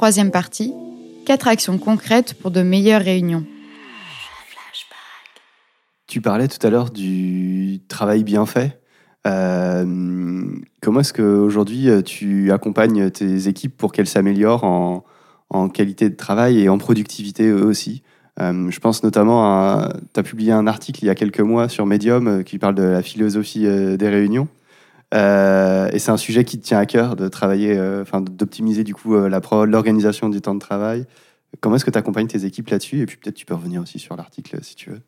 troisième partie, quatre actions concrètes pour de meilleures réunions. Tu parlais tout à l'heure du travail bien fait. Euh, comment est-ce qu'aujourd'hui euh, tu accompagnes tes équipes pour qu'elles s'améliorent en, qualité de travail et en productivité aussi? Euh, Je pense notamment à. Tu as publié un article il y a quelques mois sur Medium qui parle de la philosophie des réunions. Et c'est un sujet qui tient à cœur de travailler, enfin d'optimiser du coup la l'organisation du temps de travail. Comment est-ce que tu accompagnes tes équipes là-dessus? Et puis peut-être tu peux revenir aussi sur l'article si tu veux.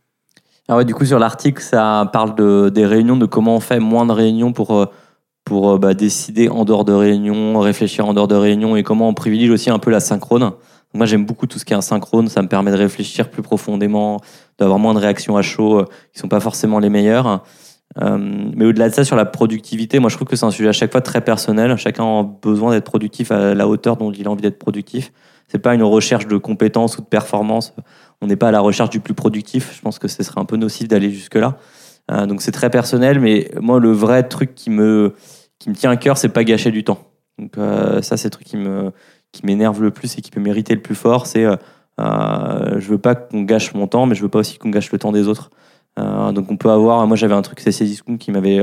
Ah ouais, du coup, sur l'article, ça parle de, des réunions, de comment on fait moins de réunions pour, euh, pour euh, bah, décider en dehors de réunions, réfléchir en dehors de réunions et comment on privilégie aussi un peu la synchrone. moi, j'aime beaucoup tout ce qui est asynchrone. Ça me permet de réfléchir plus profondément, d'avoir moins de réactions à chaud euh, qui sont pas forcément les meilleures. Mais au-delà de ça, sur la productivité, moi, je trouve que c'est un sujet à chaque fois très personnel. Chacun a besoin d'être productif à la hauteur dont il a envie d'être productif. C'est pas une recherche de compétences ou de performance on n'est pas à la recherche du plus productif. Je pense que ce serait un peu nocif d'aller jusque-là. Euh, donc c'est très personnel, mais moi, le vrai truc qui me, qui me tient à cœur, c'est pas gâcher du temps. Donc euh, ça, c'est le truc qui me qui m'énerve le plus et qui peut mériter le plus fort. C'est euh, je veux pas qu'on gâche mon temps, mais je veux pas aussi qu'on gâche le temps des autres. Donc on peut avoir, moi j'avais un truc c'est Discount qui m'avait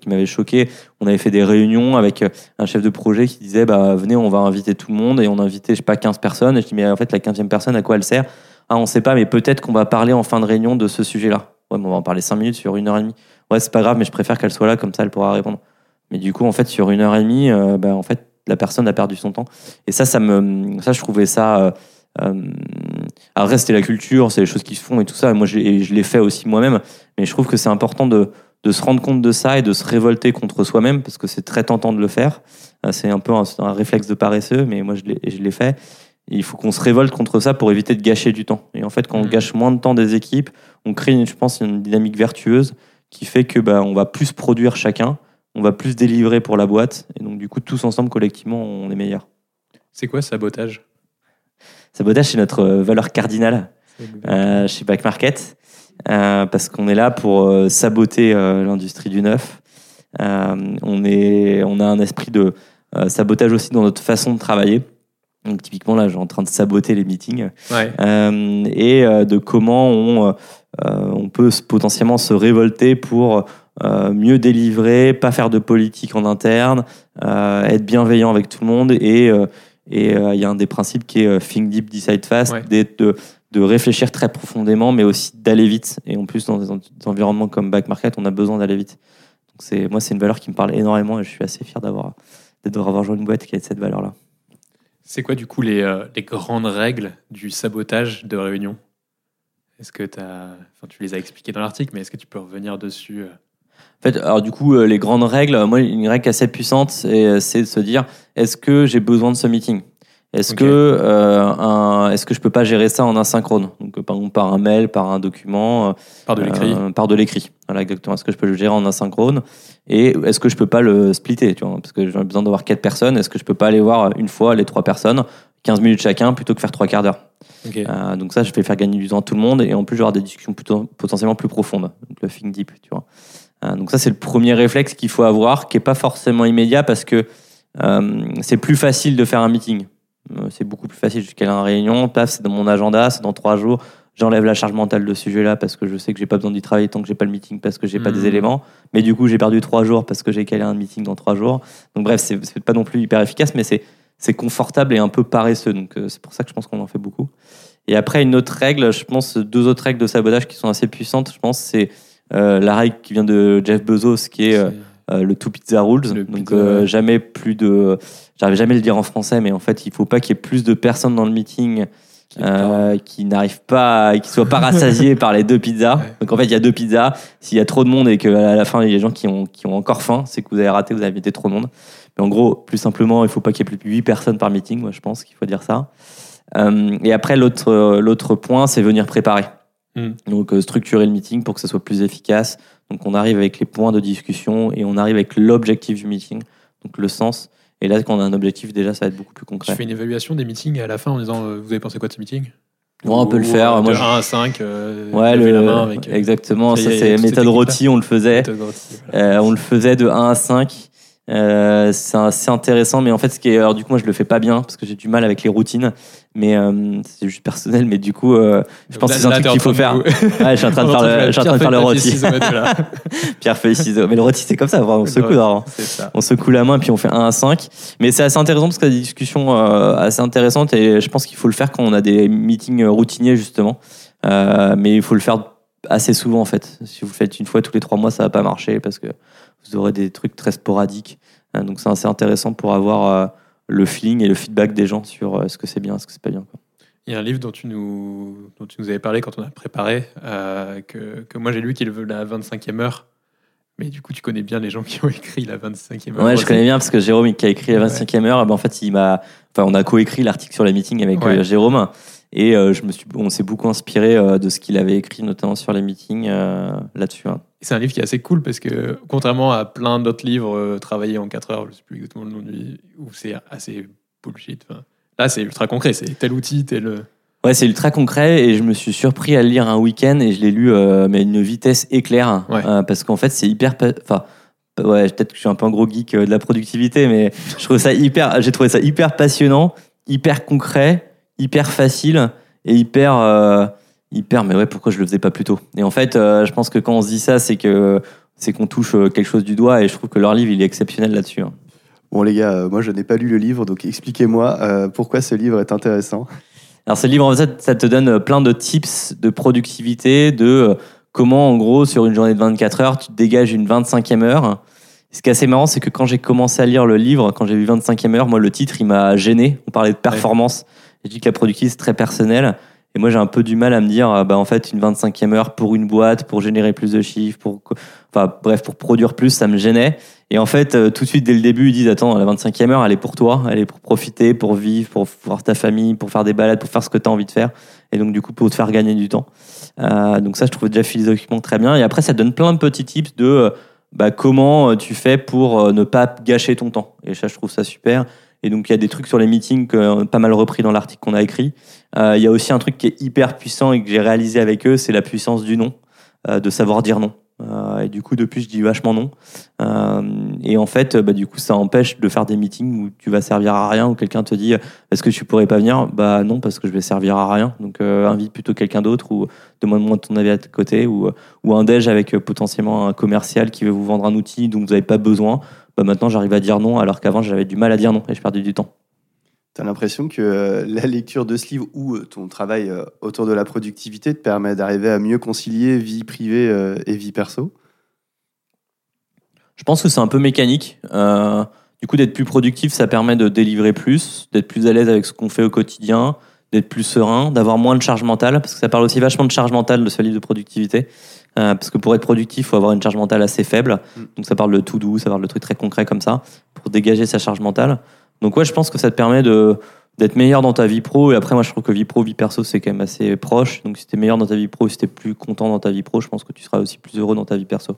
qui m'avait choqué. On avait fait des réunions avec un chef de projet qui disait bah venez on va inviter tout le monde et on a invité je sais pas 15 personnes et je dis mais en fait la 15e personne à quoi elle sert? Ah, on sait pas, mais peut-être qu'on va parler en fin de réunion de ce sujet-là. Ouais, on va en parler cinq minutes sur une heure et demie. Ouais, c'est pas grave, mais je préfère qu'elle soit là, comme ça elle pourra répondre. Mais du coup, en fait, sur une heure et demie, euh, bah, en fait, la personne a perdu son temps. Et ça, ça me, ça, je trouvais ça. Euh, après, c'était la culture, c'est les choses qui se font et tout ça. moi, je, je l'ai fait aussi moi-même. Mais je trouve que c'est important de, de se rendre compte de ça et de se révolter contre soi-même parce que c'est très tentant de le faire. Euh, c'est un peu un, un, réflexe de paresseux, mais moi, je l'ai fait il faut qu'on se révolte contre ça pour éviter de gâcher du temps. Et en fait, quand on mm. gâche moins de temps des équipes, on crée, je pense, une dynamique vertueuse qui fait que bah, on va plus produire chacun, on va plus délivrer pour la boîte, et donc du coup, tous ensemble, collectivement, on est meilleur. C'est quoi sabotage? Sabotage, c'est notre euh, valeur cardinale euh, chez Back Market, euh, parce qu'on est là pour saboter l'industrie du neuf. on, est, on a un esprit de sabotage aussi dans notre façon de travailler. Donc typiquement là, j'ai en train de saboter les meetings euh, et euh, de comment on, euh, on peut potentiellement se révolter pour mieux délivrer, pas faire de politique en interne, être bienveillant avec tout le monde et et il y a un des principes qui est think deep, decide fast, de, de réfléchir très profondément, mais aussi d'aller vite. Et en plus, dans des environnements comme back market, on a besoin d'aller vite. Donc c'est moi, c'est une valeur qui me parle énormément et je suis assez fier d'avoir d'avoir rejoint une boîte qui a cette valeur-là. C'est quoi du coup les, euh, les, grandes règles du sabotage de réunion Est-ce que as, enfin, tu les as expliquées dans l'article, mais est-ce que tu peux revenir dessus euh? En fait, alors du coup, euh, les grandes règles, moi, une règle assez puissante, c'est de se dire est-ce que j'ai besoin de ce meeting? Est-ce que euh, est-ce que je peux pas gérer ça en asynchrone? Donc par exemple par un mail, par un document, par de l'écrit, par de l'écrit. Voilà exactement. Est-ce que je peux le gérer en asynchrone? Et est-ce que je peux pas le splitter Tu vois, parce que j'ai besoin d'avoir quatre personnes. Est-ce que je peux pas aller voir une fois les trois personnes, 15 minutes chacun, plutôt que faire trois quarts d'heure? Euh, Donc ça, je vais faire gagner du temps à tout le monde et en plus j'aurai des discussions plutôt potentiellement plus profondes. Donc le think deep, tu vois. Euh, donc ça c'est le premier réflexe qu'il faut avoir, qui est pas forcément immédiat parce que euh, c'est plus facile de faire un meeting. Euh, c'est beaucoup plus facile. Cale une réunion, paf, c'est dans mon agenda, c'est dans trois jours. J'enlève la charge mentale de ce sujet-là parce que je sais que j'ai pas besoin d'y travailler tant que j'ai pas le meeting parce que j'ai pas des mmh. éléments. Mais du coup, j'ai perdu trois jours parce que j'ai calé un meeting dans trois jours. Donc bref, c'est pas non plus hyper efficace, mais c'est confortable et un peu paresseux. Donc euh, c'est pour ça que je pense qu'on en fait beaucoup. Et après, une autre règle, je pense, deux autres règles de sabotage qui sont assez puissantes. Je pense c'est la règle qui vient de Jeff Bezos, qui est euh, le two pizza rules. donc euh, jamais plus de, j'arrive jamais à le dire en français, mais en fait il faut pas qu'il y ait plus de personnes dans le meeting euh, qui n'arrivent pas, qui soient pas rassasiés par les deux pizzas. Donc en fait, il y a deux pizzas. S'il y a trop de monde et qu'à la fin, il y a des gens qui ont, qui ont encore faim, c'est que vous avez raté, vous avez invité trop de monde. Mais en gros, plus simplement, il faut pas qu'il y ait plus de 8 personnes par meeting. Moi, je pense qu'il faut dire ça. Euh, et après, l'autre, l'autre point, c'est venir préparer. Hmm. Donc structurer le meeting pour que ce soit plus efficace, donc on arrive avec les points de discussion et on arrive avec l'objectif du meeting, donc le sens. Et là, quand on a un objectif, déjà, ça va être beaucoup plus concret. Tu fais une évaluation des meetings à la fin en disant euh, Vous avez pensé quoi de ce meeting? On peut le faire. De Moi, 1 à 5, euh, ouais, le, la main avec, euh, exactement. Ça, c'est méthode rôti, on le faisait. on le faisait de 1 à 5. Euh, c'est assez intéressant, mais en fait, ce qui est, alors du coup, moi, je le fais pas bien parce que j'ai du mal avec les routines, mais euh, c'est juste personnel. Mais du coup, euh, je pense Là- que c'est un truc qu'il faut faire. Ouais, je suis en train de faire le, je suis en train de faire le rôti. Pierre feuille ciseaux. Mais le rôti, c'est comme ça. On se secoue, alors. Ça. On secoue la main et puis on fait 1 à 5. Mais c'est assez intéressant parce qu'il y a des discussions assez intéressantes et je pense qu'il faut le faire quand on a des meetings routiniers justement. Mais il faut le faire assez souvent en fait. Si vous le faites une fois tous les trois mois, ça va pas marcher parce que vous aurez des trucs très sporadiques. Euh, donc c'est assez intéressant pour avoir euh, le feeling et le feedback des gens sur euh, ce que c'est bien, ce que c'est pas bien. quoi. Il y a un livre dont tu nous, dont tu nous avais parlé quand on a préparé, euh, que, que moi j'ai lu qui est la 25e heure. Mais du coup, tu connais bien les gens qui ont écrit la 25e heure. Ouais, je connais bien parce que Jérôme qui a écrit la Ouais. 25e heure, ben, en fait, il m'a, enfin, on a coécrit l'article sur les meetings avec Ouais. Jérôme et euh, je me suis, on s'est beaucoup inspiré euh, de ce qu'il avait écrit, notamment sur les meetings là-dessus. hein. C'est un livre qui est assez cool parce que, contrairement à plein d'autres livres euh, travaillés en 4 heures, je sais plus exactement le nom du où c'est assez bullshit. enfin, là, c'est ultra concret. C'est tel outil, tel. Ouais, c'est ultra concret et je me suis surpris à le lire un week-end et je l'ai lu euh, mais à une vitesse éclair Ouais. euh, parce qu'en fait c'est hyper, enfin. Ouais, peut-être que je suis un peu un gros geek euh, de la productivité, mais je trouve ça hyper, j'ai trouvé ça hyper passionnant, hyper concret, hyper facile et hyper, euh, hyper. Mais ouais, pourquoi je le faisais pas plus tôt? Et en fait, euh, je pense que quand on se dit ça, c'est que c'est qu'on touche euh, quelque chose du doigt et je trouve que leur livre il est exceptionnel là-dessus. hein. Bon les gars, euh, moi je n'ai pas lu le livre, donc expliquez-moi pourquoi ce livre est intéressant. Alors ce livre, en fait, ça te donne plein de tips de productivité, de comment, en gros, sur une journée de 24 heures, tu te dégages une 25e heure. Ce qui est assez marrant, c'est que quand j'ai commencé à lire le livre, quand j'ai vu 25e heure, moi, le titre, il m'a gêné. On parlait de performance. J'ai dit que la productivité, c'est très personnel. Et moi, j'ai un peu du mal à me dire, euh, bah, en fait, une 25e heure pour une boîte, pour générer plus de chiffres, pour, enfin, bref, pour produire plus, ça me gênait. Et en fait, euh, tout de suite, dès le début, ils disent, attends, la 25e heure, elle est pour toi, elle est pour profiter, pour vivre, pour voir ta famille, pour faire des balades, pour faire ce que tu as envie de faire. Et donc, du coup, pour te faire gagner du temps. Euh, donc ça, je trouve déjà philosophiquement très bien. Et après, ça donne plein de petits tips de euh, bah, comment tu fais pour ne pas gâcher ton temps. Et ça, je trouve ça super. Et donc, il y a des trucs sur les meetings que euh, pas mal repris dans l'article qu'on a écrit. Euh, Il y a aussi un truc qui est hyper puissant et que j'ai réalisé avec eux, c'est la puissance du non, euh, de savoir dire non. Euh, et du coup, depuis, je dis vachement non. Euh, et en fait, bah, du coup, ça empêche de faire des meetings où tu vas servir à rien, où quelqu'un te dit est-ce que tu pourrais pas venir? Bah non, parce que je vais servir à rien. Donc, euh, invite plutôt quelqu'un d'autre ou demande-moi ton avis à tes côtés ou, ou un déj avec euh, potentiellement un commercial qui veut vous vendre un outil dont vous n'avez pas besoin. Bah maintenant, j'arrive à dire non, alors qu'avant, j'avais du mal à dire non et je perdais du temps. T'as l'impression que euh, la lecture de ce livre ou euh, ton travail euh, autour de la productivité te permet d'arriver à mieux concilier vie privée et vie perso? Je pense que c'est un peu mécanique. Du coup, d'être plus productif, ça permet de délivrer plus, d'être plus à l'aise avec ce qu'on fait au quotidien, d'être plus serein, d'avoir moins de charge mentale, parce que ça parle aussi vachement de charge mentale de ce livre de productivité. Euh, parce que pour être productif, il faut avoir une charge mentale assez faible. Mm. Donc ça parle de tout doux, ça parle de trucs très concrets comme ça, pour dégager sa charge mentale. Donc ouais, je pense que ça te permet d'être meilleur dans ta vie pro. Et après, moi, je trouve que vie pro, vie perso, c'est quand même assez proche. Donc si t'es meilleur dans ta vie pro, si t'es plus content dans ta vie pro, je pense que tu seras aussi plus heureux dans ta vie perso.